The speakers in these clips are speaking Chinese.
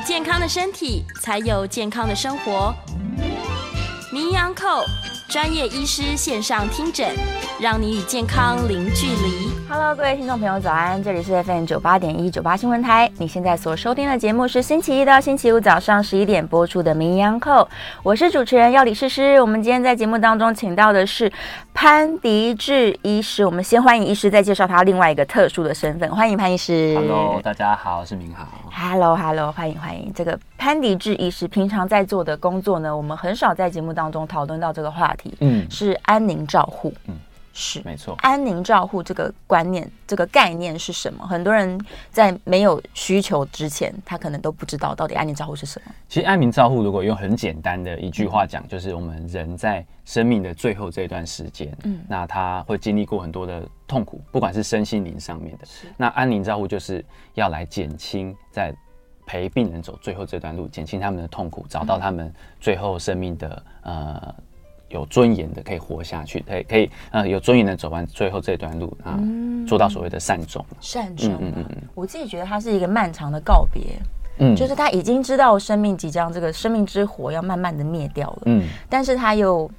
健康的身体，才有健康的生活。名医安扣专业医师线上听诊，让你与健康零距离。Hello，各位听众朋友，早安！这里是 FM 九八点一九八新闻台。你现在所收听的节目是星期一到星期五早上十一点播出的名医安扣，我是主持人要李诗诗。我们今天在节目当中请到的是潘迪志医师。我们先欢迎医师，再介绍他另外一个特殊的身份。欢迎潘医师。Hello，大家好，我是明豪。Hello，Hello，hello, 欢迎欢迎。这个潘迪志医师平常在做的工作呢，我们很少在节目当中讨论到这个话题。嗯，是安宁照护。嗯。是没错，安宁照护这个观念、这个概念是什么？很多人在没有需求之前，他可能都不知道到底安宁照护是什么。其实安宁照护如果用很简单的一句话讲，就是我们人在生命的最后这一段时间，嗯，那他会经历过很多的痛苦，不管是身心灵上面的。是，那安宁照护就是要来减轻在陪病人走最后这段路，减轻他们的痛苦，找到他们最后生命的呃。有尊严的可以活下去，可以可以呃有尊严的走完最后这段路啊，做到所谓的善终。善终，嗯嗯嗯，我自己觉得它是一个漫长的告别，嗯，就是他已经知道生命即将这个生命之火要慢慢的灭掉了，嗯，但是他又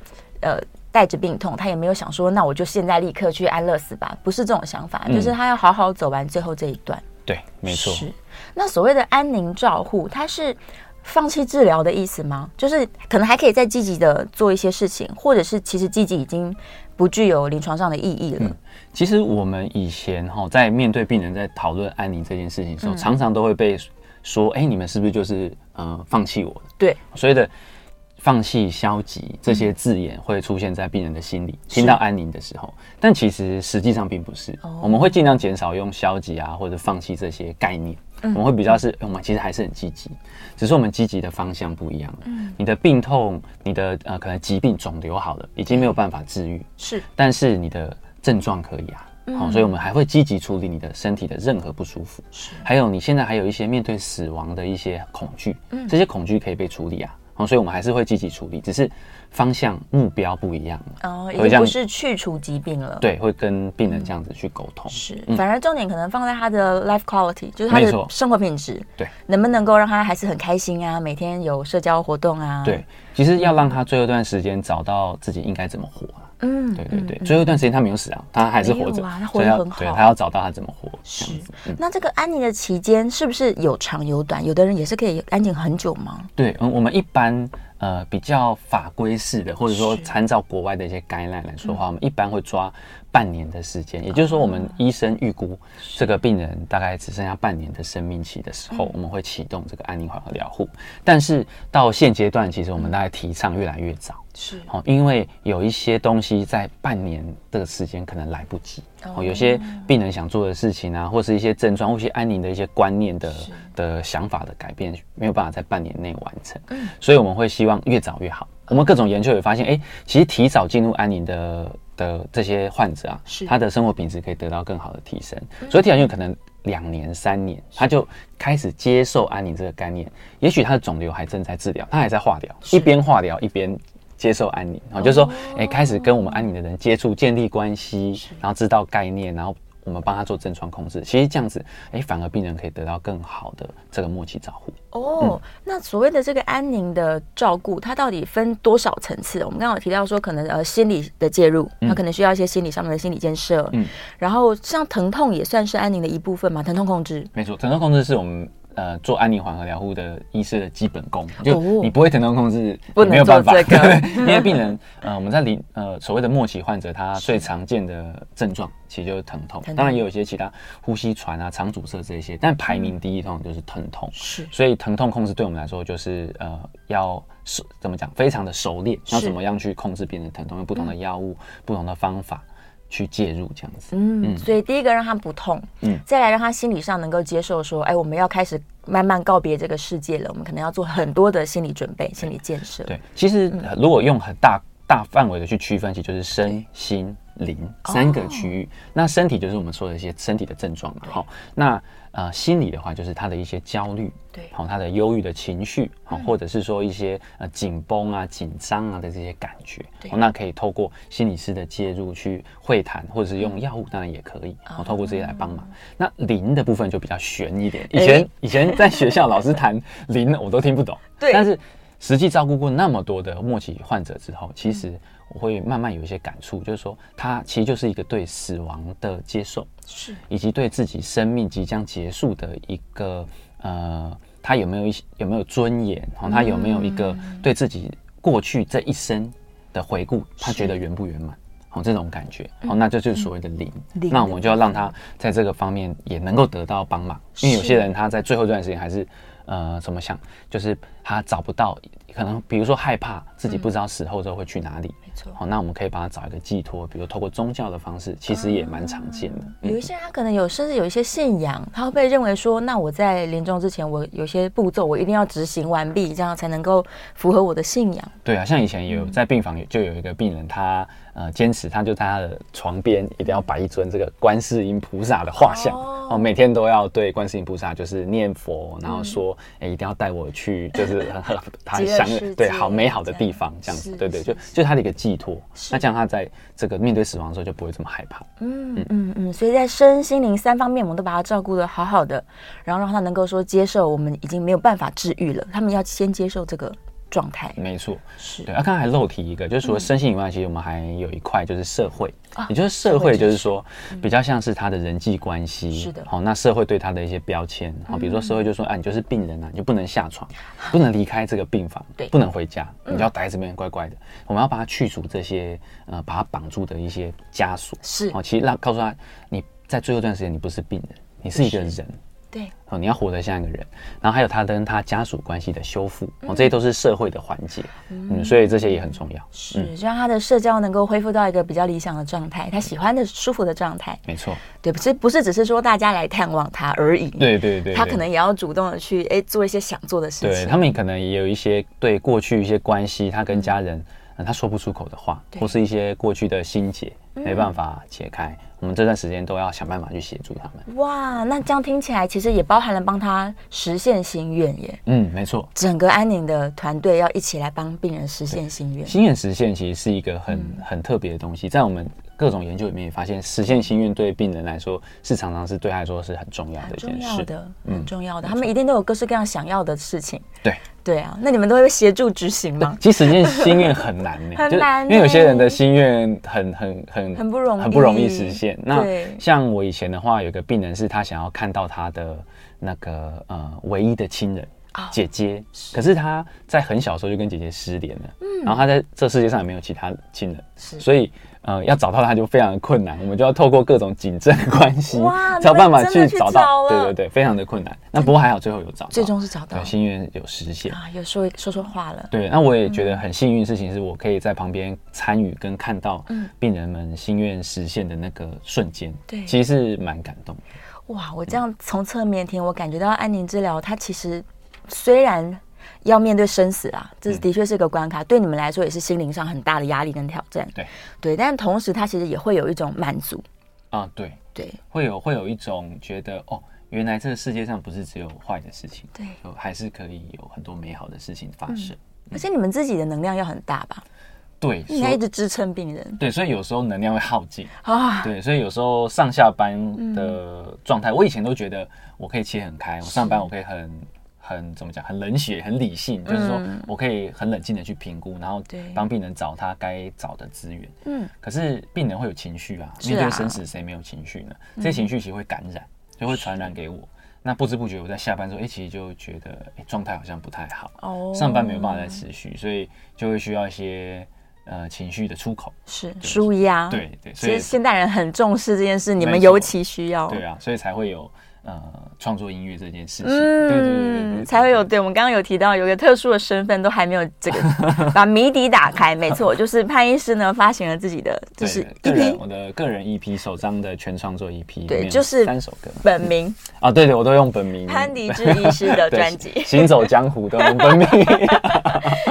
呃带着病痛，他也没有想说那我就现在立刻去安乐死吧，不是这种想法，就是他要好好走完最后这一段。对，没错。是，那所谓的安宁照护，它是。放弃治疗的意思吗？就是可能还可以再积极的做一些事情，或者是其实积极已经不具有临床上的意义了。嗯，其实我们以前哈在面对病人在讨论安宁这件事情的时候，嗯、常常都会被说：“哎、欸，你们是不是就是呃放弃我？”对，所以的。放弃、消极这些字眼会出现在病人的心里，听到安宁的时候，但其实实际上并不是。我们会尽量减少用消极啊或者放弃这些概念，我们会比较是，我们其实还是很积极，只是我们积极的方向不一样。嗯。你的病痛，你的呃可能疾病肿瘤好了，已经没有办法治愈，是，但是你的症状可以啊，好，所以我们还会积极处理你的身体的任何不舒服，是，还有你现在还有一些面对死亡的一些恐惧，嗯。这些恐惧可以被处理啊。所以，我们还是会积极处理，只是方向目标不一样了。哦，已经不是去除疾病了。对，会跟病人这样子去沟通。是，反而重点可能放在他的 life quality，就是他的生活品质。对，能不能够让他还是很开心啊？每天有社交活动啊？对，其实要让他最后一段时间找到自己应该怎么活啊。嗯，对对对，最后一段时间他没有死啊，他还是活着，他活得很好。对，他要找到他怎么活。是，那这个安宁的期间是不是有长有短？有的人也是可以安宁很久吗？对，嗯，我们一般呃比较法规式的，或者说参照国外的一些 guideline 来说的话，我们一般会抓半年的时间，也就是说，我们医生预估这个病人大概只剩下半年的生命期的时候，我们会启动这个安宁缓和疗护。但是到现阶段，其实我们大概提倡越来越早。是哦，因为有一些东西在半年这个时间可能来不及哦，有些病人想做的事情啊，或是一些症状，或是安宁的一些观念的的想法的改变，没有办法在半年内完成。嗯，所以我们会希望越早越好。我们各种研究也发现，哎，其实提早进入安宁的的这些患者啊，他的生活品质可以得到更好的提升。所以提早进入可能两年、三年，他就开始接受安宁这个概念。也许他的肿瘤还正在治疗，他还在化疗，一边化疗一边。接受安宁啊，就是说，哎，开始跟我们安宁的人接触，建立关系，然后知道概念，然后我们帮他做症状控制。其实这样子，哎，反而病人可以得到更好的这个末期照护。哦，那所谓的这个安宁的照顾，它到底分多少层次？我们刚刚有提到说，可能呃心理的介入，它可能需要一些心理上面的心理建设。嗯，然后像疼痛也算是安宁的一部分嘛？疼痛控制，没错，疼痛控制是我们。呃，做安宁缓和疗护的医师的基本功，就你不会疼痛控制，不没有办法，因为病人呃，我们在临呃所谓的末期患者，他最常见的症状其实就是疼痛，当然也有一些其他呼吸喘啊、肠阻塞这些，但排名第一通常就是疼痛，是，所以疼痛控制对我们来说就是呃要熟怎么讲，非常的熟练，要怎么样去控制病人的疼痛，用不同的药物、不同的方法。去介入这样子，嗯，所以第一个让他不痛，嗯，再来让他心理上能够接受说，哎，我们要开始慢慢告别这个世界了，我们可能要做很多的心理准备、心理建设。对，其实如果用很大大范围的去区分，其实就是身心灵三个区域。那身体就是我们说的一些身体的症状嘛。好，那呃心理的话，就是他的一些焦虑，对，好，他的忧郁的情绪，好，或者是说一些呃紧绷啊、紧张啊的这些感觉。对，那可以透过心理师的介入去会谈，或者是用药物，当然也可以。好，透过这些来帮忙。那灵的部分就比较悬一点。以前以前在学校老师谈灵，我都听不懂。对，但是。实际照顾过那么多的末期患者之后，其实我会慢慢有一些感触，就是说，他其实就是一个对死亡的接受，是，以及对自己生命即将结束的一个呃，他有没有一些有没有尊严，然后他有没有一个对自己过去这一生的回顾，他觉得圆不圆满，好这种感觉，好，那这就是所谓的灵，那我们就要让他在这个方面也能够得到帮忙，因为有些人他在最后这段时间还是。呃，怎么想？就是他找不到，可能比如说害怕自己不知道死后之后会去哪里。没错。好，那我们可以帮他找一个寄托，比如透过宗教的方式，其实也蛮常见的。有一些人他可能有，甚至有一些信仰，他会被认为说，那我在临终之前，我有些步骤我一定要执行完毕，这样才能够符合我的信仰。对啊，像以前有在病房就有一个病人，他呃坚持，他就在他的床边一定要摆一尊这个观世音菩萨的画像。哦，每天都要对观世音菩萨就是念佛，然后说，哎、一定要带我去，就是很他想对好美好的地方，这样子，对对，就就他的一个寄托。那这样他在这个面对死亡的时候就不会这么害怕。嗯嗯嗯，所以在身心灵三方面，我们都把他照顾的好好的，然后让他能够说接受我们已经没有办法治愈了，他们要先接受这个。状态没错，是对。啊，刚才还漏提一个，就是除了身心以外，其实我们还有一块就是社会，也就是社会，就是说比较像是他的人际关系。是的，好，那社会对他的一些标签，好，比如说社会就说，啊，你就是病人啊，你就不能下床，不能离开这个病房，对，不能回家，你就要待在这边乖乖的。我们要把他去除这些呃，把他绑住的一些枷锁。是，哦，其实让告诉他，你在最后一段时间，你不是病人，你是一个人。对。哦，你要活得像一个人，然后还有他跟他家属关系的修复，哦，这些都是社会的环节，嗯，所以这些也很重要，是就让他的社交能够恢复到一个比较理想的状态，他喜欢的、舒服的状态，没错，对，不是不是只是说大家来探望他而已，对对对，他可能也要主动的去哎做一些想做的事情，对他们可能也有一些对过去一些关系，他跟家人他说不出口的话，或是一些过去的心结没办法解开。我们这段时间都要想办法去协助他们。哇，那这样听起来其实也包含了帮他实现心愿耶。嗯，没错。整个安宁的团队要一起来帮病人实现心愿。心愿实现其实是一个很、嗯、很特别的东西，在我们各种研究里面也发现，实现心愿对病人来说是常常是对他来说是很重要的一件事。很重要的，很重要的。嗯、他们一定都有各式各样想要的事情。对。对啊，那你们都会协助执行吗？其实实现心愿很难呢，很难，因为有些人的心愿很很很很不容易，很不容易实现。那像我以前的话，有个病人是他想要看到他的那个呃唯一的亲人姐姐，可是他在很小的时候就跟姐姐失联了，嗯，然后他在这世界上也没有其他亲人，所以。呃，要找到他就非常的困难，我们就要透过各种警政关系，哇，找办法去找到。对对对，非常的困难。那不过还好，最后有找到，最终是找到，对，心愿有实现啊，有说说说话了。对，那我也觉得很幸运的事情是我可以在旁边参与跟看到病人们心愿实现的那个瞬间，对，其实是蛮感动的。哇，我这样从侧面听，我感觉到安宁治疗它其实虽然。要面对生死啊，这是的确是一个关卡，嗯、对你们来说也是心灵上很大的压力跟挑战。对对，但同时他其实也会有一种满足啊，对对，会有会有一种觉得哦，原来这个世界上不是只有坏的事情，对，还是可以有很多美好的事情发生。而且你们自己的能量要很大吧？对，应该一直支撑病人。对，所以有时候能量会耗尽啊。对，所以有时候上下班的状态，嗯、我以前都觉得我可以切很开，我上班我可以很。很怎么讲？很冷血，很理性，就是说我可以很冷静的去评估，然后帮病人找他该找的资源。嗯，可是病人会有情绪啊，面对生死谁没有情绪呢？这些情绪其实会感染，就会传染给我。那不知不觉我在下班之后，哎，其实就觉得哎状态好像不太好，哦，上班没有办法再持续，所以就会需要一些呃情绪的出口，是舒压。对对，所以现代人很重视这件事，你们尤其需要。对啊，所以才会有。呃，创作音乐这件事情，嗯，对对对才会有。对，我们刚刚有提到有一个特殊的身份，都还没有这个 把谜底打开。没错，就是潘医师呢发行了自己的，就是个人我的个人 EP 首张的全创作 EP，对，就是三首歌，本名 啊，对对，我都用本名。潘迪志医师的 专辑，行走江湖都用本名，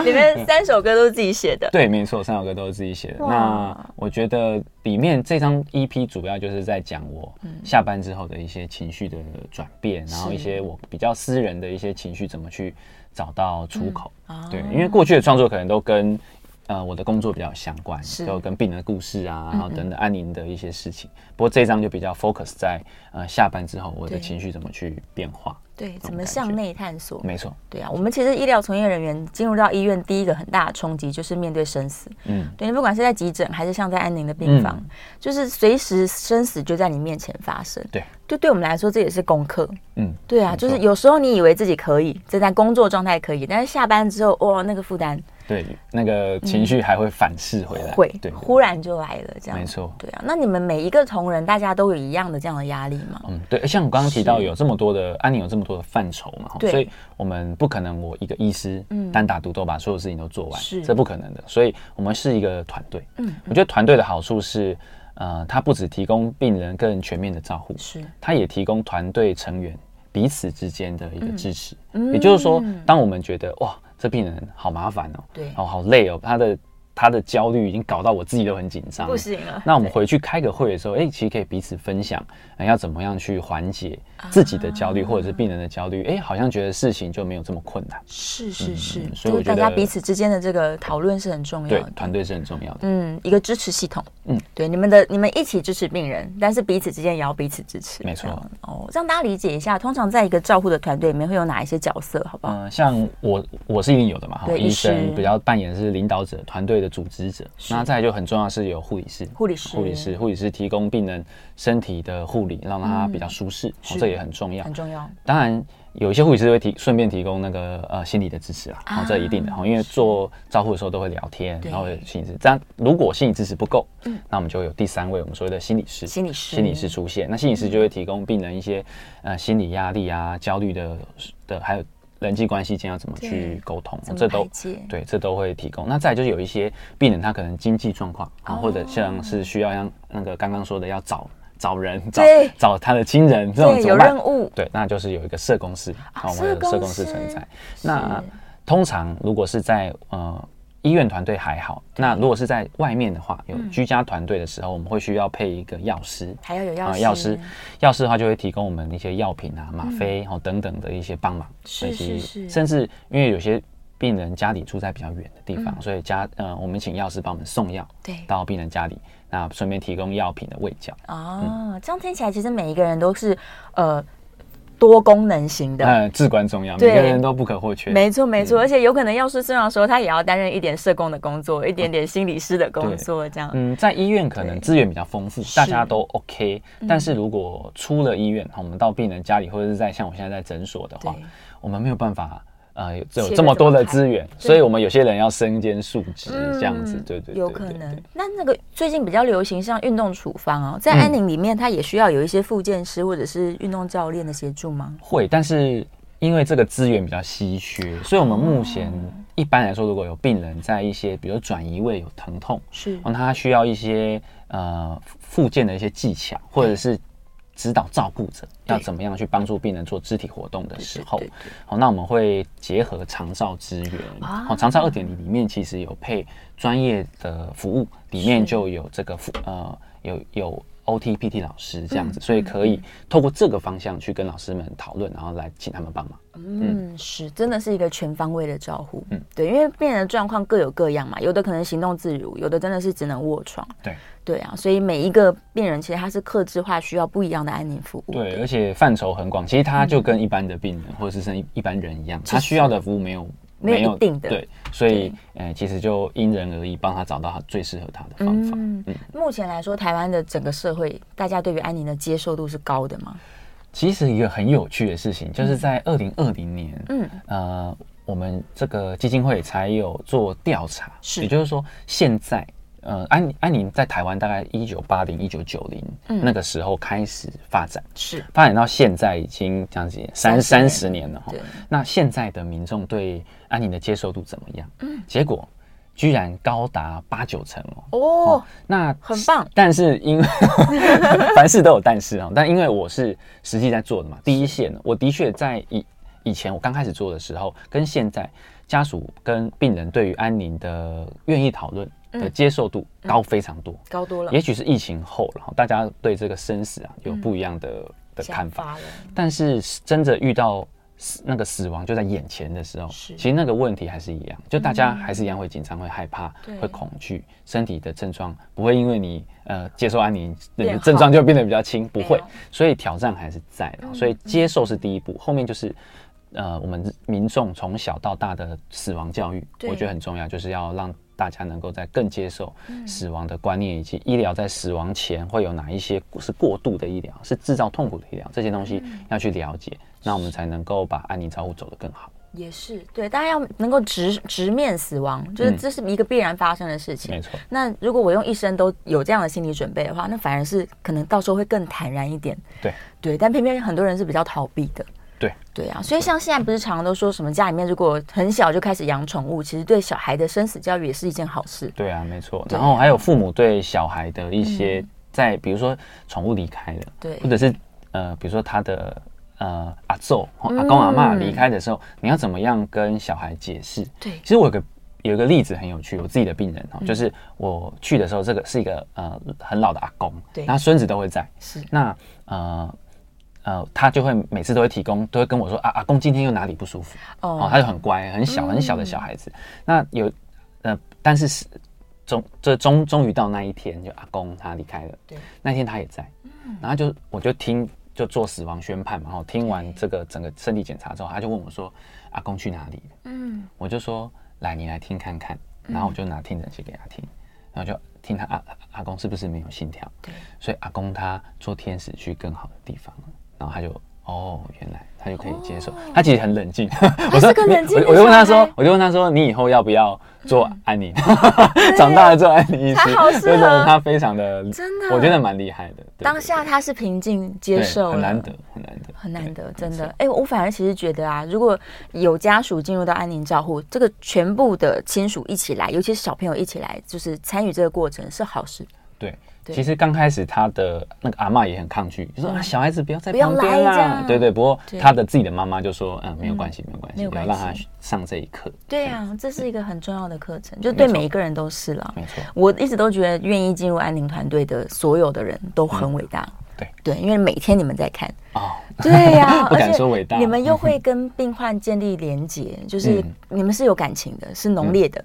里面三首歌都是自己写的。对，没错，三首歌都是自己写的。那我觉得里面这张 EP 主要就是在讲我下班之后的一些情绪的转变，然后一些我比较私人的一些情绪怎么去找到出口。对，因为过去的创作可能都跟呃我的工作比较相关，都跟病人的故事啊，然后等等安宁的一些事情。不过这张就比较 focus 在呃下班之后我的情绪怎么去变化。对，怎么向内探索？没错，对啊，我们其实医疗从业人员进入到医院，第一个很大的冲击就是面对生死。嗯，对，你不管是在急诊还是像在安宁的病房，嗯、就是随时生死就在你面前发生。对，就对我们来说，这也是功课。嗯，对啊，就是有时候你以为自己可以，正在工作状态可以，但是下班之后，哇，那个负担。对，那个情绪还会反噬回来，会，对，忽然就来了，这样，没错，对啊。那你们每一个同仁，大家都有一样的这样的压力吗？嗯，对，像我刚刚提到，有这么多的安宁，有这么多的范畴嘛，所以我们不可能我一个医师单打独斗把所有事情都做完，是，这不可能的。所以我们是一个团队。嗯，我觉得团队的好处是，呃，它不只提供病人更全面的照护，是，它也提供团队成员彼此之间的一个支持。嗯，也就是说，当我们觉得哇。这病人好麻烦哦，对，哦好累哦，他的。他的焦虑已经搞到我自己都很紧张，不行了。那我们回去开个会的时候，哎，其实可以彼此分享，要怎么样去缓解自己的焦虑，或者是病人的焦虑。哎，好像觉得事情就没有这么困难。是是是，所以大家彼此之间的这个讨论是很重要的，对，团队是很重要的。嗯，一个支持系统。嗯，对，你们的你们一起支持病人，但是彼此之间也要彼此支持。没错。哦，让大家理解一下，通常在一个照护的团队里面会有哪一些角色，好不好？嗯，像我我是一定有的嘛，哈，医生比较扮演的是领导者，团队的。组织者，那再来就很重要是有护理师，护理师，护理师，护理师提供病人身体的护理，让他比较舒适，这也很重要，很重要。当然，有一些护理师会提顺便提供那个呃心理的支持啦，哦，这一定的哈，因为做照护的时候都会聊天，然后心理支持。这样如果心理支持不够，嗯，那我们就有第三位我们所谓的心理师，心理师，心理师出现，那心理师就会提供病人一些呃心理压力啊、焦虑的的还有。人际关系间要怎么去沟通，这都对，这都会提供。那再就是有一些病人，他可能经济状况啊，或者像是需要像那个刚刚说的要找找人，找找他的亲人这种有任务，对，那就是有一个社工师，我们有社工师存在。那通常如果是在呃。医院团队还好，那如果是在外面的话，有居家团队的时候，我们会需要配一个药师，还要有药师。药师，药师的话就会提供我们一些药品啊、吗啡哦等等的一些帮忙，是是是。甚至因为有些病人家里住在比较远的地方，所以家呃，我们请药师帮我们送药，对，到病人家里，那顺便提供药品的喂教。哦，这样听起来其实每一个人都是呃。多功能型的，嗯，至关重要，每个人都不可或缺。没错，没错，而且有可能药师虽然说他也要担任一点社工的工作，一点点心理师的工作，这样。嗯，在医院可能资源比较丰富，大家都 OK。但是如果出了医院，我们到病人家里，或者是在像我现在在诊所的话，我们没有办法。呃，有有这么多的资源，所以我们有些人要身兼数职这样子，对对，有可能。那那个最近比较流行像运动处方哦，在安宁里面，它也需要有一些复健师或者是运动教练的协助吗？会，但是因为这个资源比较稀缺，所以我们目前一般来说，如果有病人在一些比如转移位有疼痛，是，那他需要一些呃复健的一些技巧，或者是。指导照顾者要怎么样去帮助病人做肢体活动的时候，好，那我们会结合长照资源，好，长照二点零里面其实有配专业的服务，里面就有这个服呃有有。OT、PT 老师这样子，所以可以透过这个方向去跟老师们讨论，然后来请他们帮忙。嗯，是，真的是一个全方位的照护。嗯，对，因为病人的状况各有各样嘛，有的可能行动自如，有的真的是只能卧床。对，对啊，所以每一个病人其实他是客制化，需要不一样的安宁服务。对，而且范畴很广，其实他就跟一般的病人或者是像一一般人一样，他需要的服务没有。没有一定的对，所以呃，其实就因人而异，帮他找到他最适合他的方法。嗯，目前来说，台湾的整个社会，大家对于安宁的接受度是高的吗？其实一个很有趣的事情，就是在二零二零年，嗯呃，我们这个基金会才有做调查，是，也就是说，现在呃，安安宁在台湾大概一九八零一九九零那个时候开始发展，是发展到现在已经这样子三三十年了哈。那现在的民众对安宁的接受度怎么样？嗯，结果居然高达八九成哦。哦，那很棒。但是因为 凡事都有但是啊，但因为我是实际在做的嘛，第一线，我的确在以以前我刚开始做的时候，跟现在家属跟病人对于安宁的愿意讨论。的接受度高非常多，高多了。也许是疫情后，然后大家对这个生死啊有不一样的的看法。但是真的遇到那个死亡就在眼前的时候，其实那个问题还是一样，就大家还是一样会紧张、会害怕、会恐惧。身体的症状不会因为你呃接受安宁，你的症状就变得比较轻，不会。所以挑战还是在的。所以接受是第一步，后面就是呃我们民众从小到大的死亡教育，我觉得很重要，就是要让。大家能够在更接受死亡的观念，以及医疗在死亡前会有哪一些是过度的医疗，是制造痛苦的医疗，这些东西要去了解，那我们才能够把安宁照护走得更好。也是对，大家要能够直直面死亡，就是这是一个必然发生的事情。没错。那如果我用一生都有这样的心理准备的话，那反而是可能到时候会更坦然一点。对对，但偏偏很多人是比较逃避的。对。对啊，所以像现在不是常常都说什么家里面如果很小就开始养宠物，其实对小孩的生死教育也是一件好事。对啊，没错。然后还有父母对小孩的一些在，比如说宠物离开了，对，或者是呃，比如说他的呃阿祖、阿公、阿妈离开的时候，你要怎么样跟小孩解释？对，其实我有个有一个例子很有趣，我自己的病人哦，就是我去的时候，这个是一个呃很老的阿公，对，他孙子都会在，是。那呃。呃，他就会每次都会提供，都会跟我说啊，阿公今天又哪里不舒服？哦，哦，他就很乖，很小很小的小孩子。嗯、那有呃，但是是终这终终于到那一天，就阿公他离开了，对，那天他也在，嗯、然后就我就听就做死亡宣判嘛，然后听完这个整个身体检查之后，他就问我说，阿公去哪里？了？嗯，我就说来，你来听看看，然后我就拿听诊器给他听，然后就听他阿阿公是不是没有心跳？对，所以阿公他做天使去更好的地方。了。然后他就哦，原来他就可以接受。他其实很冷静。我说我我就问他说，我就问他说，你以后要不要做安宁？长大了做安宁医师，真的他非常的真的，我觉得蛮厉害的。当下他是平静接受，很难得，很难得，很难得，真的。哎，我反而其实觉得啊，如果有家属进入到安宁照护，这个全部的亲属一起来，尤其是小朋友一起来，就是参与这个过程是好事。对。其实刚开始他的那个阿嬷也很抗拒，就说啊，小孩子不要在旁边啦。对对，不过他的自己的妈妈就说，嗯，没有关系，没有关系，不要让他上这一课。对啊，这是一个很重要的课程，就对每一个人都是了。没错，我一直都觉得愿意进入安宁团队的所有的人都很伟大。对。对，因为每天你们在看。哦，对呀，不敢说伟大，你们又 会跟病患建立连结，就是你们是有感情的，是浓烈的。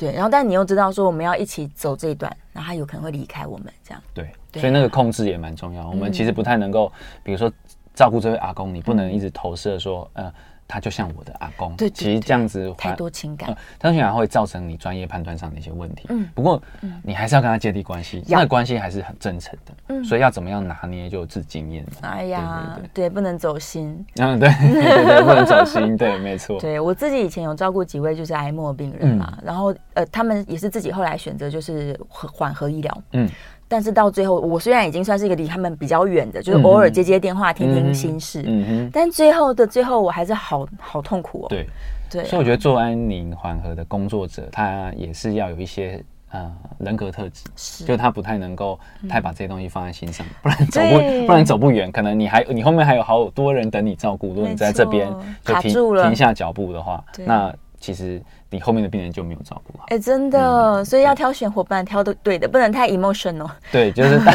对，然后但你又知道说我们要一起走这一段，然后他有可能会离开我们这样。对，所以那个控制也蛮重要。我们其实不太能够，比如说照顾这位阿公，你不能一直投射说，呃，他就像我的阿公。对，其实这样子太多情感，当然会造成你专业判断上的一些问题。嗯，不过你还是要跟他建立关系，那个关系还是很真诚的。嗯，所以要怎么样拿捏，就有自经验。哎呀，对，不能走心。嗯，对 对对，不能走心。对，没错。对我自己以前有照顾几位就是癌末病人嘛，然后。呃，他们也是自己后来选择就是缓和医疗，嗯，但是到最后，我虽然已经算是一个离他们比较远的，就是偶尔接接电话，听听心事，嗯哼，但最后的最后，我还是好好痛苦哦。对。对，所以我觉得做安宁缓和的工作者，他也是要有一些呃人格特质，就他不太能够太把这些东西放在心上，不然走不不然走不远，可能你还你后面还有好多人等你照顾，如果你在这边就停停下脚步的话，那其实。你后面的病人就没有照顾好，哎，真的，所以要挑选伙伴，挑的对的，不能太 emotional。对，就是，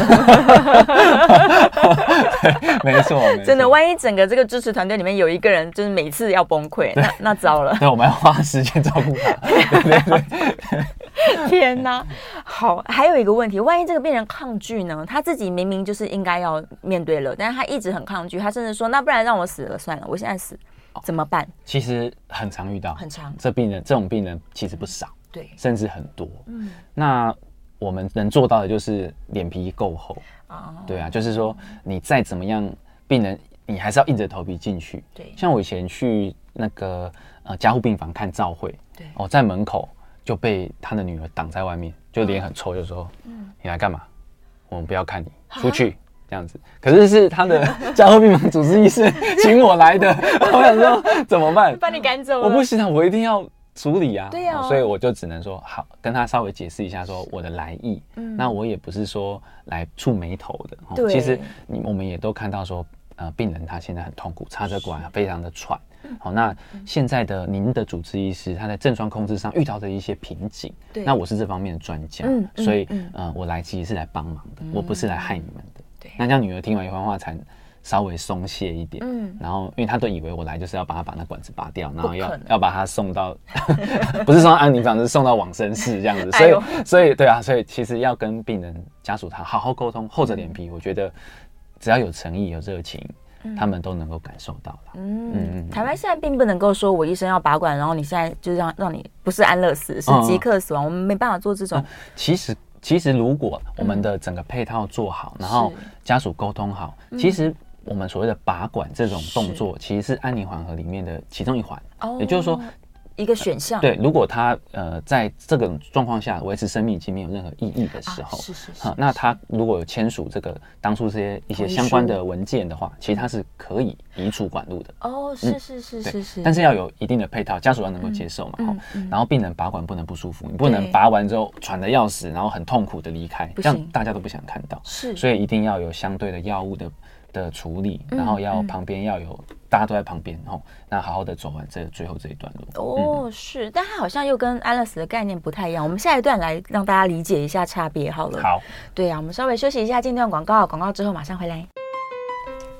对，没错，真的，万一整个这个支持团队里面有一个人就是每次要崩溃，那那糟了。那我们要花时间照顾他。对对对。天哪，好，还有一个问题，万一这个病人抗拒呢？他自己明明就是应该要面对了，但是他一直很抗拒，他甚至说，那不然让我死了算了，我现在死。怎么办？其实很常遇到，很常。这病人这种病人其实不少，对，甚至很多。嗯，那我们能做到的就是脸皮够厚啊。对啊，就是说你再怎么样，病人你还是要硬着头皮进去。对，像我以前去那个呃加护病房看照会，对，哦，在门口就被他的女儿挡在外面，就脸很臭，就说：“嗯，你来干嘛？我们不要看你，出去。”这样子，可是是他的 加护病房主治医师请我来的，我想说怎么办？把你赶走？我不行啊，我一定要处理啊。对呀、哦，所以我就只能说好，跟他稍微解释一下，说我的来意。嗯，那我也不是说来触眉头的。对，其实你我们也都看到说，呃，病人他现在很痛苦，插着管非常的喘。好，那现在的您的主治医师他在症状控制上遇到的一些瓶颈，对，那我是这方面的专家，嗯，所以嗯、呃，我来其实是来帮忙的，我不是来害你们的。那这样女儿听完一番话才稍微松懈一点，嗯，然后因为她都以为我来就是要帮她把那管子拔掉，然后要要把她送到，不是送到安宁房，是送到往生室这样子，所以所以对啊，所以其实要跟病人家属他好好沟通，厚着脸皮，我觉得只要有诚意有热情，他们都能够感受到了。嗯嗯，台湾现在并不能够说我医生要拔管，然后你现在就让让你不是安乐死，是即刻死亡，我们没办法做这种。其实。其实，如果我们的整个配套做好，嗯、然后家属沟通好，其实我们所谓的拔管这种动作，其实是安宁缓和里面的其中一环。哦，也就是说。一个选项、呃、对，如果他呃在这个状况下维持生命已经没有任何意义的时候，啊、是是是，是、呃，那他如果有签署这个当初这些一些相关的文件的话，其实他是可以移除管路的。哦，是是是是是，但是要有一定的配套，家属要能够接受嘛。嗯嗯、然后病人拔管不能不舒服，你不能拔完之后喘的要死，然后很痛苦的离开，这样大家都不想看到。是，所以一定要有相对的药物的的处理，然后要旁边要有。大家都在旁边吼，那好好的走完这最后这一段路哦，是，但它好像又跟安乐死的概念不太一样。我们下一段来让大家理解一下差别好了。好，对啊，我们稍微休息一下，进段广告，广告之后马上回来。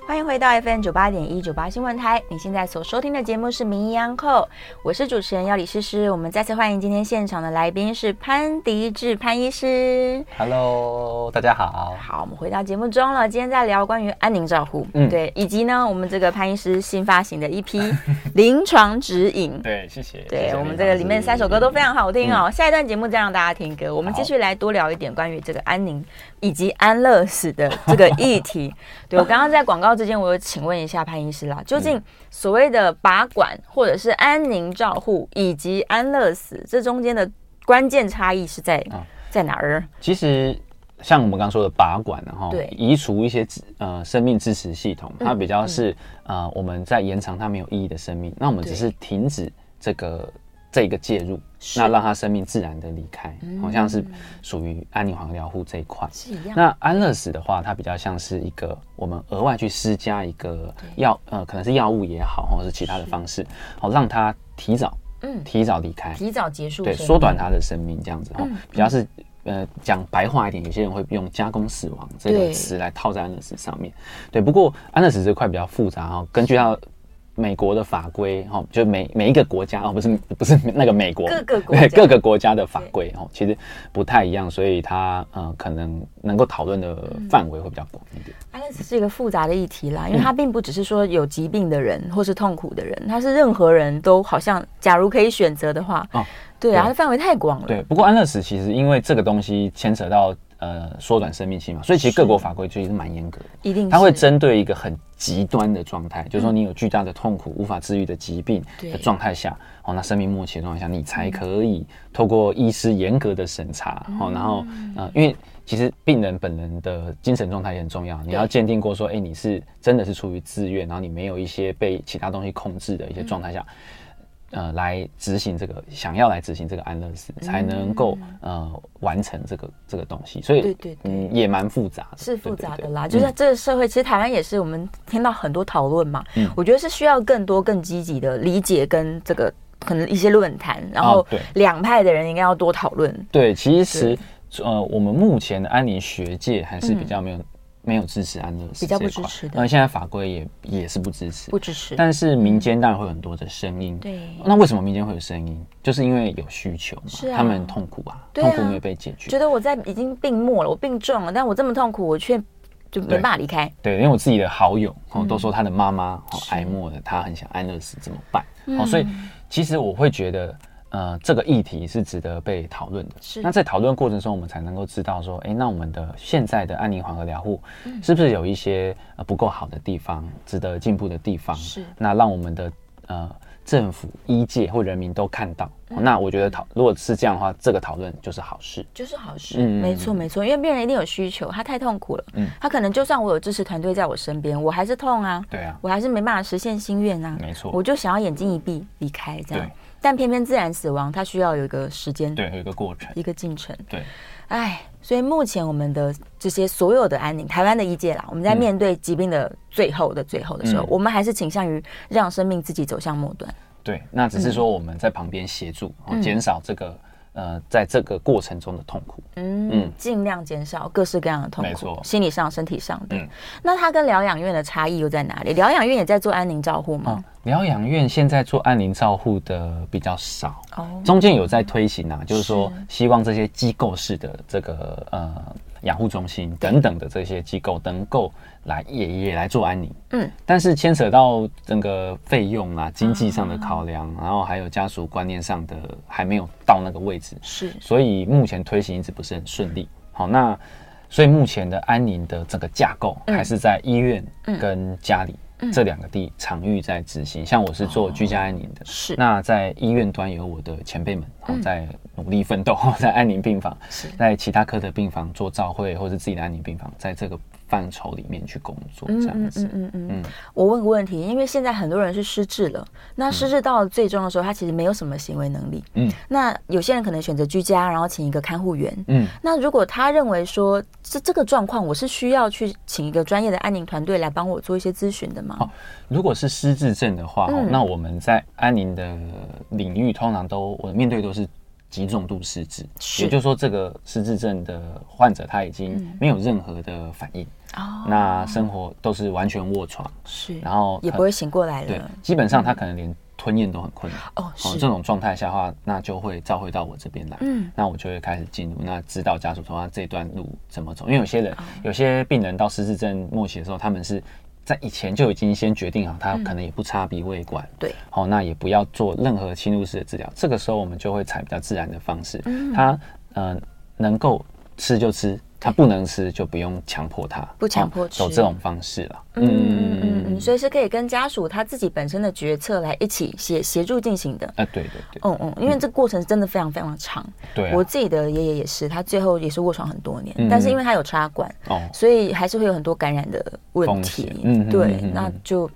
欢迎回到 FM 九八点一九八新闻台，你现在所收听的节目是《名医央叩》，我是主持人药李诗诗。我们再次欢迎今天现场的来宾是潘迪志潘医师。Hello，大家好。好，我们回到节目中了。今天在聊关于安宁照护，嗯，对，以及呢，我们这个潘医师新发行的一批 临床指引。对，谢谢。对我们这个里面三首歌都非常好听哦。嗯、下一段节目再让大家听歌，我们继续来多聊一点关于这个安宁以及安乐死的这个议题。对，我刚刚在广告。之间，我有请问一下潘医师啦，究竟所谓的拔管或者是安宁照护以及安乐死，这中间的关键差异是在在哪儿？其实像我们刚刚说的拔管，然后移除一些呃生命支持系统，它比较是呃我们在延长它没有意义的生命，那我们只是停止这个。这一个介入，那让他生命自然的离开，好像是属于安宁缓和疗护这一块。那安乐死的话，它比较像是一个我们额外去施加一个药，呃，可能是药物也好，或者是其他的方式，好让他提早，嗯，提早离开，提早结束，对，缩短他的生命这样子。哈，比较是，呃，讲白话一点，有些人会用加工死亡这个词来套在安乐死上面。对，不过安乐死这块比较复杂哈，根据他。美国的法规哈，就每每一个国家哦，不是不是那个美国，各个国 各个国家的法规哦，其实不太一样，所以它呃可能能够讨论的范围会比较广一点。安乐死是一个复杂的议题啦，因为它并不只是说有疾病的人或是痛苦的人，它是任何人都好像，假如可以选择的话，哦，对啊，它的范围太广了。对，不过安乐死其实因为这个东西牵扯到。呃，缩短生命期嘛，所以其实各国法规其实是蛮严格的，一定，它会针对一个很极端的状态，就是说你有巨大的痛苦、无法治愈的疾病的状态下，哦，那生命末期的状态下，你才可以透过医师严格的审查，哦，然后呃，因为其实病人本人的精神状态也很重要，你要鉴定过说，哎，你是真的是出于自愿，然后你没有一些被其他东西控制的一些状态下。呃，来执行这个，想要来执行这个安乐死，才能够呃完成这个这个东西，所以对对嗯也蛮复杂的，是复杂的啦。就是这个社会，其实台湾也是，我们听到很多讨论嘛。嗯，我觉得是需要更多更积极的理解跟这个可能一些论坛，然后两派的人应该要多讨论。对，其实呃，我们目前的安宁学界还是比较没有。没有支持安乐死，比较不支持的。那现在法规也也是不支持，不支持。但是民间当然会有很多的声音。对。那为什么民间会有声音？就是因为有需求嘛。是啊。他们痛苦啊，痛苦没有被解决。觉得我在已经病末了，我病重了，但我这么痛苦，我却就没办法离开。对，因为我自己的好友哦都说他的妈妈哦癌末了，他很想安乐死，怎么办？哦，所以其实我会觉得。呃，这个议题是值得被讨论的。是，那在讨论过程中，我们才能够知道说，哎，那我们的现在的安宁缓和疗护，是不是有一些呃不够好的地方，值得进步的地方？是，那让我们的呃政府、医界或人民都看到，嗯、那我觉得讨如果是这样的话，这个讨论就是好事，就是好事。嗯，没错没错，因为病人一定有需求，他太痛苦了。嗯，他可能就算我有支持团队在我身边，我还是痛啊。对啊，我还是没办法实现心愿啊。没错，我就想要眼睛一闭离开这样。对。但偏偏自然死亡，它需要有一个时间，对，有一个过程，一个进程。对。哎，所以目前我们的这些所有的安宁，台湾的医界啦，我们在面对疾病的最后的最后的时候，嗯、我们还是倾向于让生命自己走向末端。对，那只是说我们在旁边协助，嗯、减少这个。呃，在这个过程中的痛苦，嗯嗯，尽量减少各式各样的痛苦，没错，心理上、身体上的。嗯，那它跟疗养院的差异又在哪里？疗养院也在做安宁照护吗？疗养院现在做安宁照护的比较少，哦，中间有在推行啊，就是说希望这些机构式的这个呃。养护中心等等的这些机构能够来也也来做安宁，嗯，但是牵扯到整个费用啊、经济上的考量，然后还有家属观念上的还没有到那个位置，是，所以目前推行一直不是很顺利。好，那所以目前的安宁的整个架构还是在医院跟家里。这两个地场域在执行，像我是做居家安宁的，是。那在医院端有我的前辈们在努力奋斗，在安宁病房，在其他科的病房做照会，或者自己的安宁病房，在这个。范畴里面去工作，这样子。嗯嗯嗯嗯。我问个问题，因为现在很多人是失智了，那失智到了最终的时候，他其实没有什么行为能力。嗯。那有些人可能选择居家，然后请一个看护员。嗯。那如果他认为说这这个状况，我是需要去请一个专业的安宁团队来帮我做一些咨询的吗？哦，如果是失智症的话，那我们在安宁的领域通常都我面对都是。极重度失智，也就是说，这个失智症的患者他已经没有任何的反应，哦，那生活都是完全卧床，是，然后也不会醒过来了，对，基本上他可能连吞咽都很困难，哦，这种状态下的话，那就会召回到我这边来，嗯，那我就会开始进入，那指导家属说他这段路怎么走，因为有些人，有些病人到失智症末期的时候，他们是。在以前就已经先决定好，他可能也不插鼻胃管，对，好，那也不要做任何侵入式的治疗。这个时候我们就会采比较自然的方式，他呃能够吃就吃。他不能吃，就不用强迫他，不强迫吃，走这种方式了。嗯嗯嗯嗯，所以是可以跟家属他自己本身的决策来一起协协助进行的。啊，对对对。嗯嗯，因为这个过程真的非常非常长。对。我自己的爷爷也是，他最后也是卧床很多年，但是因为他有插管，哦，所以还是会有很多感染的问题。嗯，对，那就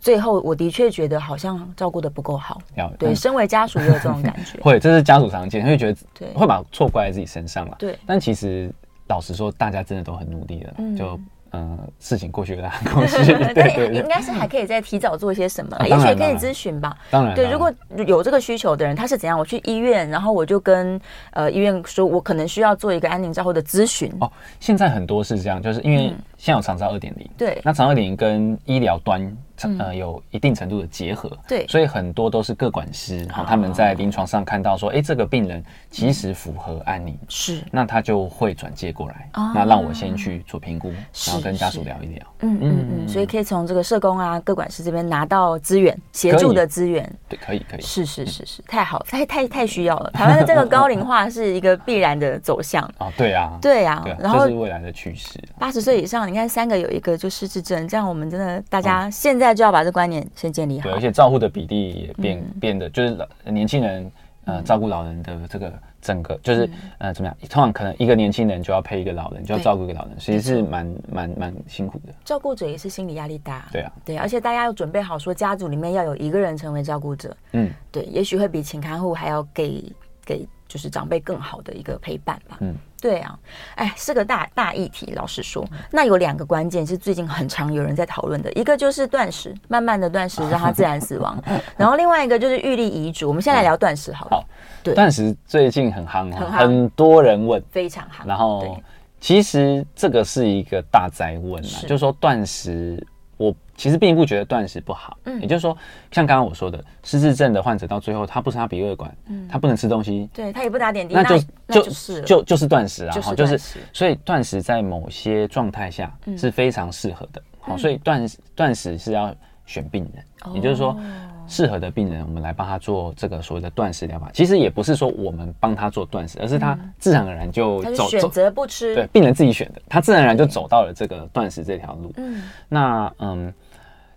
最后我的确觉得好像照顾的不够好。对，身为家属也有这种感觉。会，这是家属常见，会觉得对，会把错怪在自己身上了。对，但其实。老实说，大家真的都很努力了，嗯、就嗯、呃，事情过去了，过去，对对对，应该是还可以再提早做一些什么，啊、也许可以咨询吧。当然，对，如果有这个需求的人，他是怎样？我去医院，然后我就跟呃医院说，我可能需要做一个安宁照后的咨询。哦，现在很多是这样，就是因为现在有长照二点零，对，那长照二点零跟医疗端。呃，有一定程度的结合，对，所以很多都是各管师，哈，他们在临床上看到说，哎，这个病人其实符合安宁，是，那他就会转介过来，那让我先去做评估，然后跟家属聊一聊，嗯嗯嗯，所以可以从这个社工啊、各管师这边拿到资源，协助的资源，对，可以可以，是是是是，太好，太太太需要了，台湾的这个高龄化是一个必然的走向。啊，对啊，对啊，然后是未来的趋势，八十岁以上，你看三个有一个就失智症，这样我们真的大家现在。就要把这观念先建立好，对，而且照护的比例也变、嗯、变得，就是老年轻人呃照顾老人的这个整个就是、嗯、呃怎么样？通常可能一个年轻人就要配一个老人，就要照顾一个老人，对其实是蛮蛮蛮辛苦的。照顾者也是心理压力大，对啊，对，而且大家要准备好，说家族里面要有一个人成为照顾者，嗯，对，也许会比请看护还要给给就是长辈更好的一个陪伴吧，嗯。对啊，哎，是个大大议题。老实说，那有两个关键是最近很常有人在讨论的，一个就是断食，慢慢的断食让它自然死亡，然后另外一个就是预立遗嘱。我们现在来聊断食好了。好，对，断食最近很夯，很夯，很多人问，非常夯。然后，其实这个是一个大灾问啊，就是说断食。我其实并不觉得断食不好，嗯，也就是说，像刚刚我说的，失智症的患者到最后他不插鼻胃管，嗯，他不能吃东西，对，他也不打点滴，那就就就就是断食啊，哈，就是所以断食在某些状态下是非常适合的，好，所以断断食是要选病人，也就是说。适合的病人，我们来帮他做这个所谓的断食疗法。其实也不是说我们帮他做断食，而是他自然而然就走，选择不吃。对，病人自己选的，他自然而然就走到了这个断食这条路。嗯，那嗯，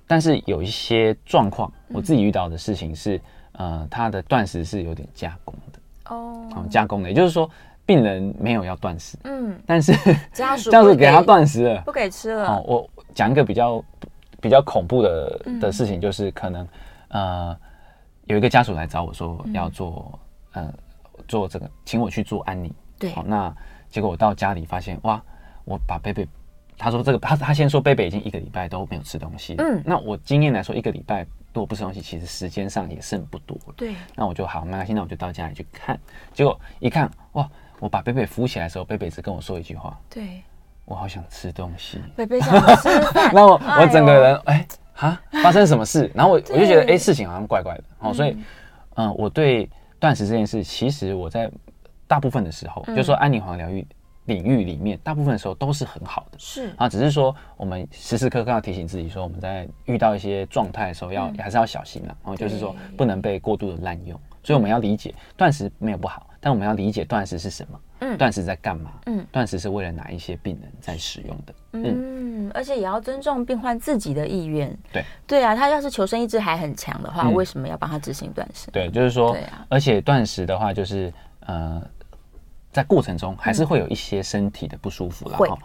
但是有一些状况，我自己遇到的事情是，呃，他的断食是有点加工的。哦，加工的，也就是说，病人没有要断食，嗯，但是家属 家属给他断食了，不给吃了。哦，我讲一个比较比较恐怖的的事情，就是可能呃有一个家属来找我说要做呃做这个，请我去做安宁，对，好，那结果我到家里发现，哇，我把贝贝。他说：“这个，他他先说，贝贝已经一个礼拜都没有吃东西。嗯，那我经验来说，一个礼拜如果不吃东西，其实时间上也剩不多。对，那我就好，没关系，那我就到家里去看。结果一看，哇，我把贝贝扶起来的时候，贝贝只跟我说一句话：对，我好想吃东西。贝贝想吃饭。那我我整个人，哎，哈，发生什么事？然后我我就觉得，哎，事情好像怪怪的。哦，所以，嗯，我对断食这件事，其实我在大部分的时候，就说安宁缓和疗愈。”领域里面，大部分的时候都是很好的，是啊，只是说我们时时刻刻要提醒自己，说我们在遇到一些状态的时候要，要、嗯、还是要小心了、啊。然后就是说，不能被过度的滥用。所以我们要理解断食没有不好，但我们要理解断食是什么，嗯，断食在干嘛，嗯，断食是为了哪一些病人在使用的，嗯，嗯，而且也要尊重病患自己的意愿。对，对啊，他要是求生意志还很强的话，嗯、为什么要帮他执行断食？对，就是说，对啊，而且断食的话，就是呃。在过程中还是会有一些身体的不舒服了哈，嗯、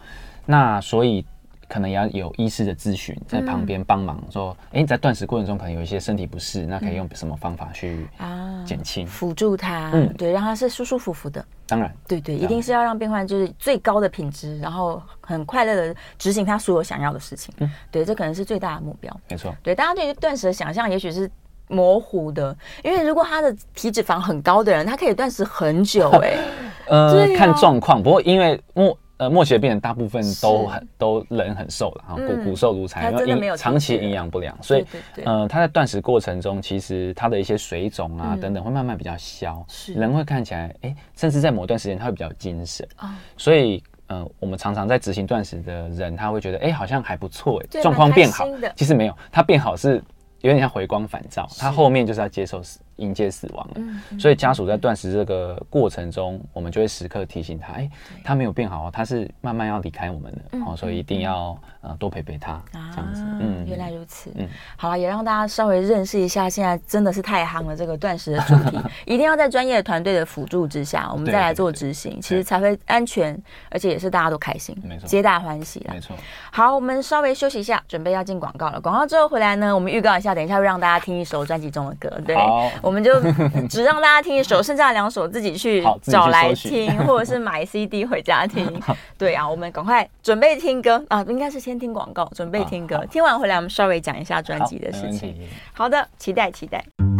那所以可能也要有医师的咨询在旁边帮忙，说，哎、嗯，你在断食过程中可能有一些身体不适，那可以用什么方法去啊减轻辅助他？嗯，对，让他是舒舒服服的。当然，对对，一定是要让病患就是最高的品质，然后很快乐的执行他所有想要的事情。嗯，对，这可能是最大的目标。没错，对，大家对于断食的想象也许是。模糊的，因为如果他的体脂肪很高的人，他可以断食很久哎、欸。呃，啊、看状况。不过因为末呃末期的病人大部分都很都人很瘦了，然后骨骨瘦如柴，因为长期营养不良，所以呃他在断食过程中，其实他的一些水肿啊等等会慢慢比较消，是。人会看起来哎、欸，甚至在某段时间他会比较精神啊。哦、所以呃我们常常在执行断食的人，他会觉得哎、欸、好像还不错哎、欸，状况变好，其实没有，他变好是。有点像回光返照，他后面就是要接受死，迎接死亡了。所以家属在断食这个过程中，我们就会时刻提醒他：哎，他没有变好，他是慢慢要离开我们的。哦，所以一定要呃多陪陪他，这样子。嗯，原来如此。嗯，好了，也让大家稍微认识一下，现在真的是太夯了这个断食的主题，一定要在专业的团队的辅助之下，我们再来做执行，其实才会安全，而且也是大家都开心，没错，皆大欢喜了。没错。好，我们稍微休息一下，准备要进广告了。广告之后回来呢，我们预告一下。等一下会让大家听一首专辑中的歌，对，我们就 只让大家听一首，剩下两首自己去找来听，或者是买 CD 回家听。对啊，我们赶快准备听歌。啊，应该是先听广告，准备听歌，听完回来我们稍微讲一下专辑的事情。好，好的，期待期待。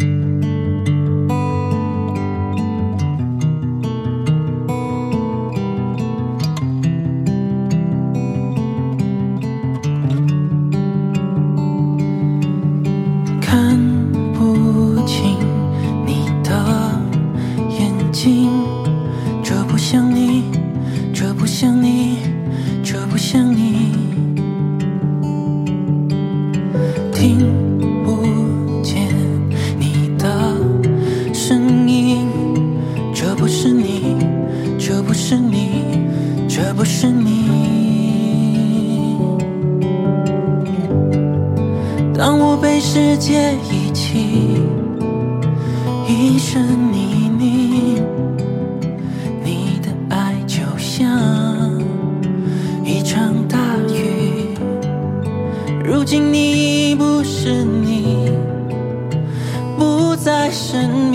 世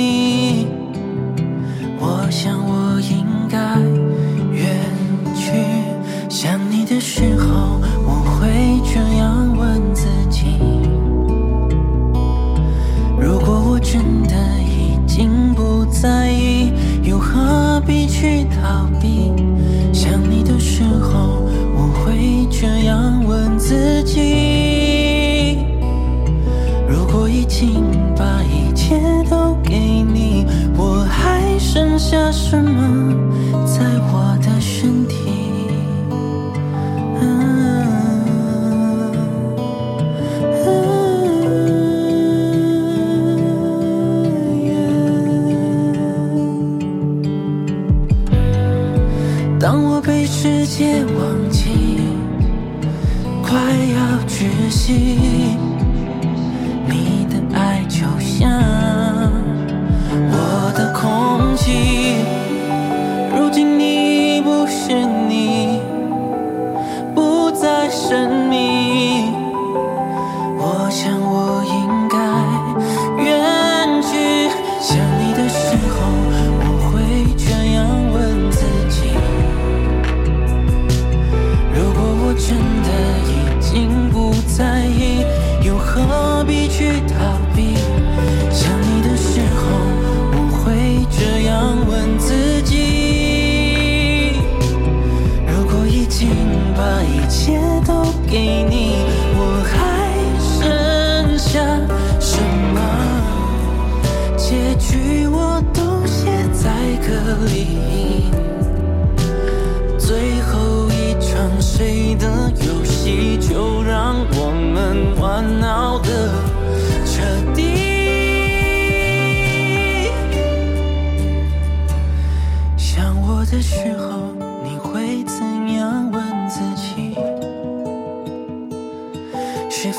何必去逃避？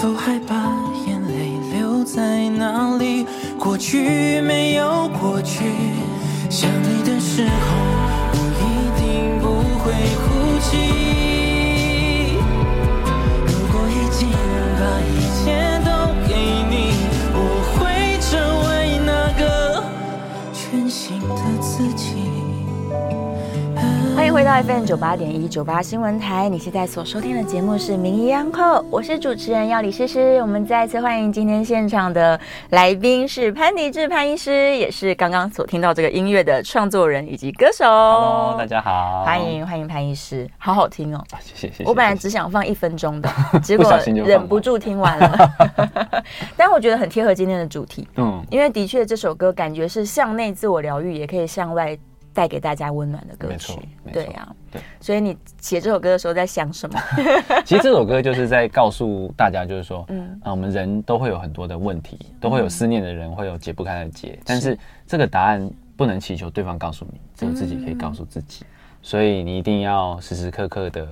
是否还把眼泪留在那里？过去没有过去，想你的时候，我一定不会哭泣。迎回到 FM 九八点一九八新闻台，你现在所收听的节目是《名医央叩》，我是主持人要李诗诗。我们再次欢迎今天现场的来宾是潘迪志潘医师，也是刚刚所听到这个音乐的创作人以及歌手。Hello，大家好，欢迎欢迎潘医师，好好听哦。啊、谢谢谢谢。我本来只想放一分钟的，结果忍不住听完了。但我觉得很贴合今天的主题，嗯，因为的确这首歌感觉是向内自我疗愈，也可以向外。带给大家温暖的歌曲，对呀、啊，对，所以你写这首歌的时候在想什么？其实这首歌就是在告诉大家，就是说，嗯，啊，我们人都会有很多的问题，都会有思念的人，会有解不开的结，嗯、但是这个答案不能祈求对方告诉你，只有自己可以告诉自己，嗯、所以你一定要时时刻刻的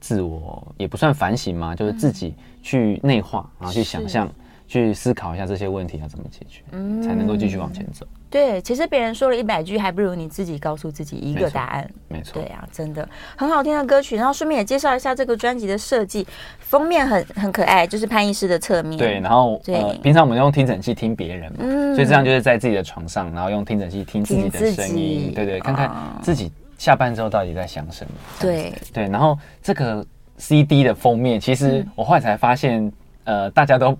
自我，也不算反省嘛，就是自己去内化，然后去想象，去思考一下这些问题要怎么解决，嗯，才能够继续往前走。对，其实别人说了一百句，还不如你自己告诉自己一个答案。没错，对呀、啊，真的很好听的歌曲。然后顺便也介绍一下这个专辑的设计，封面很很可爱，就是潘医师的侧面。对，然后对、呃，平常我们用听诊器听别人嘛，嗯，所以这样就是在自己的床上，然后用听诊器听自己的声音，对对，看看自己下班之后到底在想什么。对对，然后这个 CD 的封面，其实我后来才发现，呃，大家都。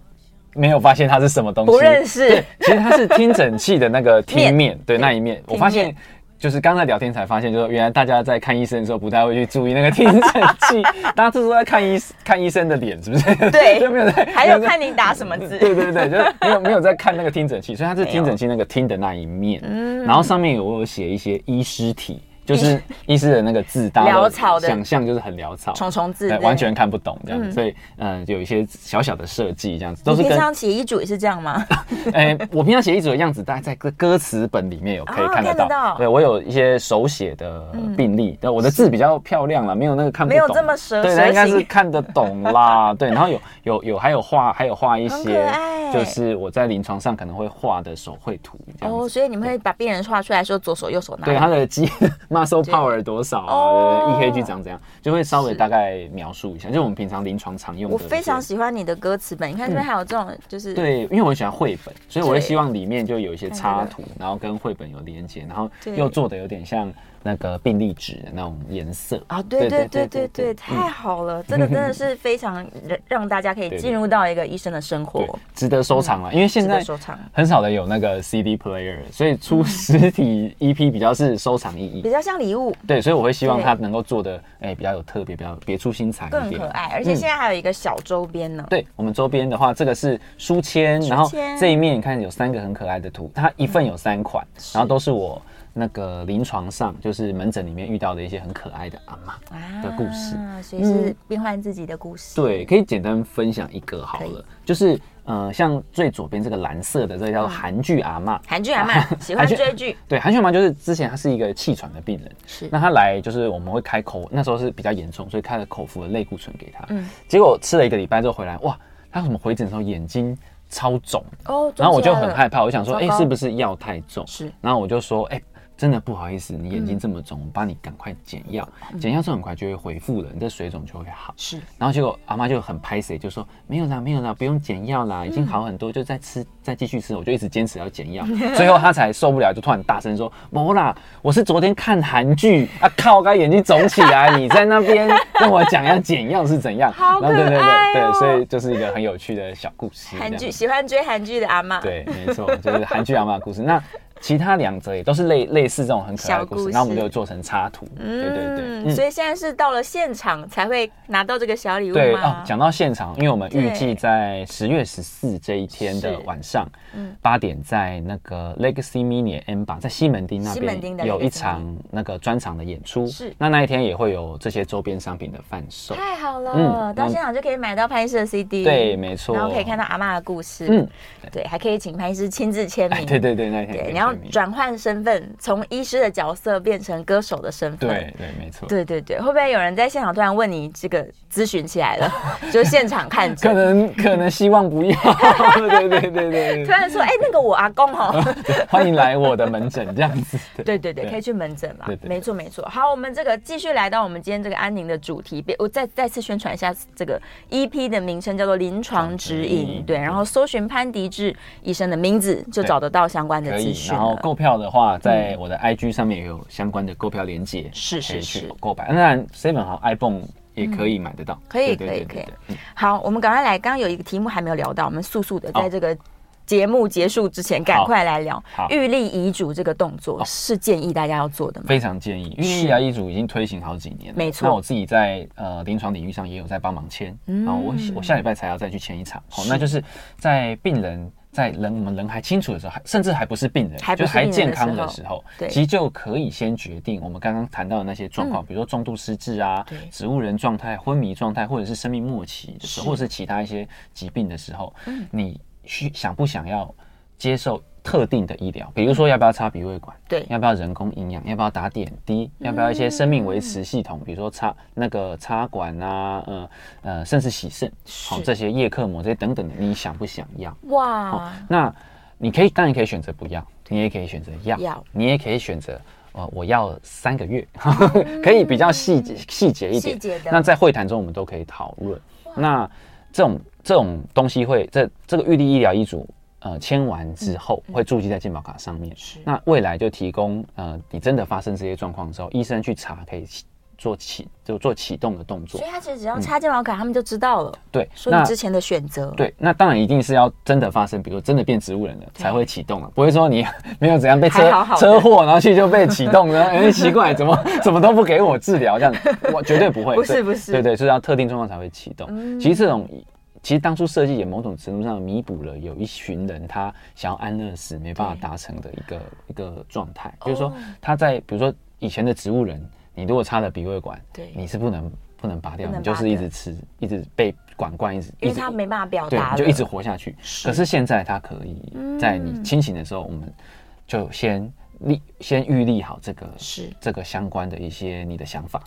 没有发现它是什么东西，不认识。对，其实它是听诊器的那个听面，对那一面。我发现，就是刚才聊天才发现，就是原来大家在看医生的时候不太会去注意那个听诊器，大家这是在看医看医生的脸，是不是？对，就没有在，还有看你打什么字。对对对，就是没有没有在看那个听诊器，所以它是听诊器那个听的那一面。嗯，然后上面有写一些医师体。就是 医师的那个字，大潦草的想象就是很潦草，重重字，完全看不懂这样子。所以，嗯，有一些小小的设计这样子。都是平常写医嘱也是这样吗？哎，我平常写医嘱的样子，大概在歌歌词本里面有可以看得到。对，我有一些手写的病历，但我的字比较漂亮了，没有那个看不懂，没有这么蛇。对，应该是看得懂啦。对，然后有有有还有画，还有画一些，就是我在临床上可能会画的手绘图。哦，所以你们会把病人画出来说左手右手拿。对，他的肌。Muscle power 多少啊？EKG 长怎样？就会稍微大概描述一下，就是我们平常临床常用的。我非常喜欢你的歌词本，你看这边还有这种，就是对，因为我很喜欢绘本，所以我会希望里面就有一些插图，然后跟绘本有连接，然后又做的有点像。那个病历纸的那种颜色啊，对对对对对，太好了，真的真的是非常让让大家可以进入到一个医生的生活，值得收藏了。因为现在收藏很少的有那个 CD player，所以出实体 EP 比较是收藏意义，比较像礼物。对，所以我会希望它能够做的哎比较有特别，比较别出心裁，更可爱。而且现在还有一个小周边呢。对，我们周边的话，这个是书签，然后这一面你看有三个很可爱的图，它一份有三款，然后都是我。那个临床上就是门诊里面遇到的一些很可爱的阿妈的故事，啊，所以是病患自己的故事。嗯、对，可以简单分享一个好了，就是呃，像最左边这个蓝色的，这个叫做韩剧阿妈。韩剧阿嬷喜欢追剧。对，韩剧阿妈就是之前她是一个气喘的病人，是那她来就是我们会开口，那时候是比较严重，所以开了口服的类固醇给她。嗯，结果吃了一个礼拜之后回来，哇，她怎么回诊的时候眼睛超肿，哦，然后我就很害怕，我想说，哎、欸，是不是药太重？是，然后我就说，哎、欸。真的不好意思，你眼睛这么肿，我帮你赶快减药，减药之后很快就会恢复了，你的水肿就会好。是，然后结果阿妈就很拍谁，就说没有啦，没有啦，不用减药啦，已经好很多，就再吃，再继续吃。我就一直坚持要减药，最后他才受不了，就突然大声说：“没啦，我是昨天看韩剧啊，靠，我眼睛肿起来，你在那边跟我讲要减药是怎样？” 好可爱哦。对对对对，所以就是一个很有趣的小故事。韩剧喜欢追韩剧的阿妈，对，没错，就是韩剧阿妈的故事。那。其他两则也都是类类似这种很可爱的故事，那我们就做成插图。嗯，对对对。嗯，所以现在是到了现场才会拿到这个小礼物吗？对哦，讲到现场，因为我们预计在十月十四这一天的晚上，嗯，八点在那个 Legacy Mini M 吧，在西门町那边有一场那个专场的演出。是，那那一天也会有这些周边商品的贩售。太好了，嗯，到现场就可以买到潘医师的 CD。对，没错。然后可以看到阿妈的故事。嗯，对，还可以请潘医师亲自签名。对对对，那天。你要。转换身份，从医师的角色变成歌手的身份。对对，没错。对对对，会不会有人在现场突然问你这个咨询起来了？就现场看着。可能可能希望不要。对对对对对。突然说，哎，那个我阿公哦，欢迎来我的门诊这样子。对对对，可以去门诊嘛。没错没错。好，我们这个继续来到我们今天这个安宁的主题，别我再再次宣传一下这个 EP 的名称叫做《临床指引》。对，然后搜寻潘迪志医生的名字就找得到相关的资讯。然后购票的话，在我的 IG 上面也有相关的购票链接，是是是，购买。当然，Seven 和 iPhone 也可以买得到，可以可以可以。好，我们赶快来，刚刚有一个题目还没有聊到，我们速速的在这个节目结束之前，赶快来聊。预立遗嘱这个动作是建议大家要做的吗？非常建议，预立遗嘱已经推行好几年了，没错。那我自己在呃临床领域上也有在帮忙签，然后我我下礼拜才要再去签一场。好，那就是在病人。在人我们人还清楚的时候，还甚至还不是病人，还就还健康的时候，对，其实就可以先决定我们刚刚谈到的那些状况，比如说重度失智啊，对，植物人状态、昏迷状态，或者是生命末期的时候，或者是其他一些疾病的时候，你需想不想要接受特定的医疗，比如说要不要插鼻胃管，对，要不要人工营养，要不要打点滴，要不要一些生命维持系统，比如说插那个插管啊，呃呃，甚至洗肾，好，这些叶克膜这些等等的，你想不想要？哇，那你可以当然可以选择不要，你也可以选择要，要，你也可以选择呃我要三个月，可以比较细节细节一点。那在会谈中我们都可以讨论。那这种这种东西会这这个预立医疗医嘱。呃，签完之后会注记在健保卡上面。是，那未来就提供呃，你真的发生这些状况之后，医生去查可以做启就做启动的动作。所以他其实只要插健保卡，他们就知道了。对，说你之前的选择。对，那当然一定是要真的发生，比如真的变植物人了才会启动了，不会说你 没有怎样被车车祸，然后去就被启动了。哎，奇怪，怎么 怎么都不给我治疗这样，我绝对不会。不是不是，对对，是要特定状况才会启动。其实这种。其实当初设计也某种程度上弥补了有一群人他想要安乐死没办法达成的一个一个状态，就是说他在比如说以前的植物人，你如果插了鼻胃管，对，你是不能不能拔掉，你就是一直吃，一直被管灌，一直因为他没办法表达，对，就一直活下去。可是现在他可以在你清醒的时候，我们就先。立先预立好这个是这个相关的一些你的想法，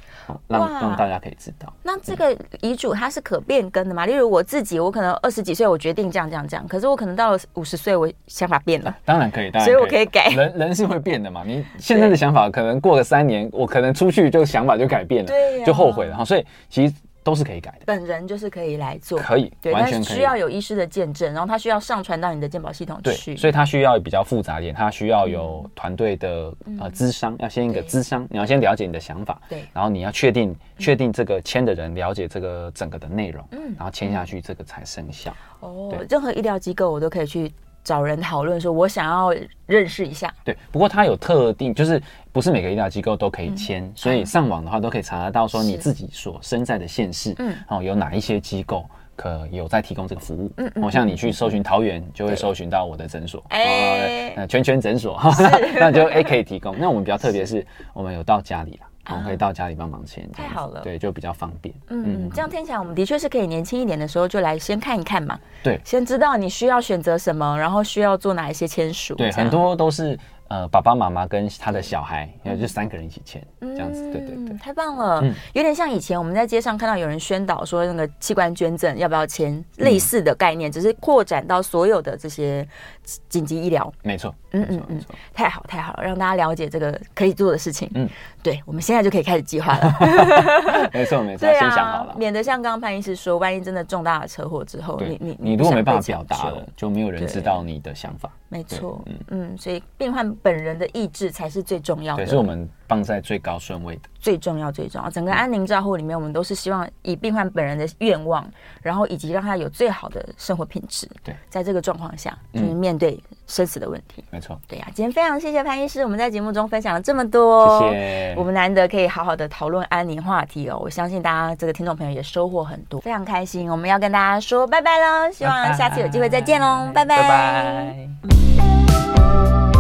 让让大家可以知道。那这个遗嘱它是可变更的吗？例如我自己，我可能二十几岁我决定这样这样这样，可是我可能到了五十岁，我想法变了。当然可以，当然可以，所以我可以改。人人是会变的嘛？你现在的想法可能过了三年，我可能出去就想法就改变了，对，就后悔了哈。所以其实。都是可以改的，本人就是可以来做，可以，对，完全可以，但是需要有医师的见证，然后他需要上传到你的健保系统去，对，所以他需要比较复杂一点，他需要有团队的呃咨商，要先一个咨商，你要先了解你的想法，对，然后你要确定确定这个签的人了解这个整个的内容，嗯，然后签下去这个才生效。哦，任何医疗机构我都可以去。找人讨论说，我想要认识一下。对，不过它有特定，就是不是每个医疗机构都可以签，嗯、所以上网的话都可以查得到，说你自己所身在的县市，嗯，哦，有哪一些机构可有在提供这个服务。嗯嗯。哦，像你去搜寻桃园，就会搜寻到我的诊所，哎，呃，全全诊所，那就 A 可以提供。那我们比较特别是，我们有到家里了。我们可以到家里帮忙签，太好了，对，就比较方便。嗯，这样听起来，我们的确是可以年轻一点的时候就来先看一看嘛。对，先知道你需要选择什么，然后需要做哪一些签署。对，很多都是呃，爸爸妈妈跟他的小孩，也就三个人一起签，这样子，对对对，太棒了，有点像以前我们在街上看到有人宣导说那个器官捐赠要不要签，类似的概念，只是扩展到所有的这些紧急医疗。没错，嗯嗯嗯，太好太好了，让大家了解这个可以做的事情。嗯，对，我们现在就可以开始计划了。没错没错，先想好了，免得像刚刚潘医师说，万一真的重大的车祸之后，你你你如果没办法表达了，就没有人知道你的想法。没错，嗯。嗯，所以病患本人的意志才是最重要的，对，是我们放在最高顺位的，最重要最重要。整个安宁照护里面，我们都是希望以病患本人的愿望，然后以及让他有最好的生活品质。对，在这个状况下，就是面对生死的问题。没错，对呀。今天非常谢谢潘医师，我们在节目中分享了这么多，谢谢。我们难得可以好好的讨论安宁话题哦，我相信大家这个听众朋友也收获很多，非常开心。我们要跟大家说拜拜喽，希望下次有机会再见喽，拜拜。拜拜。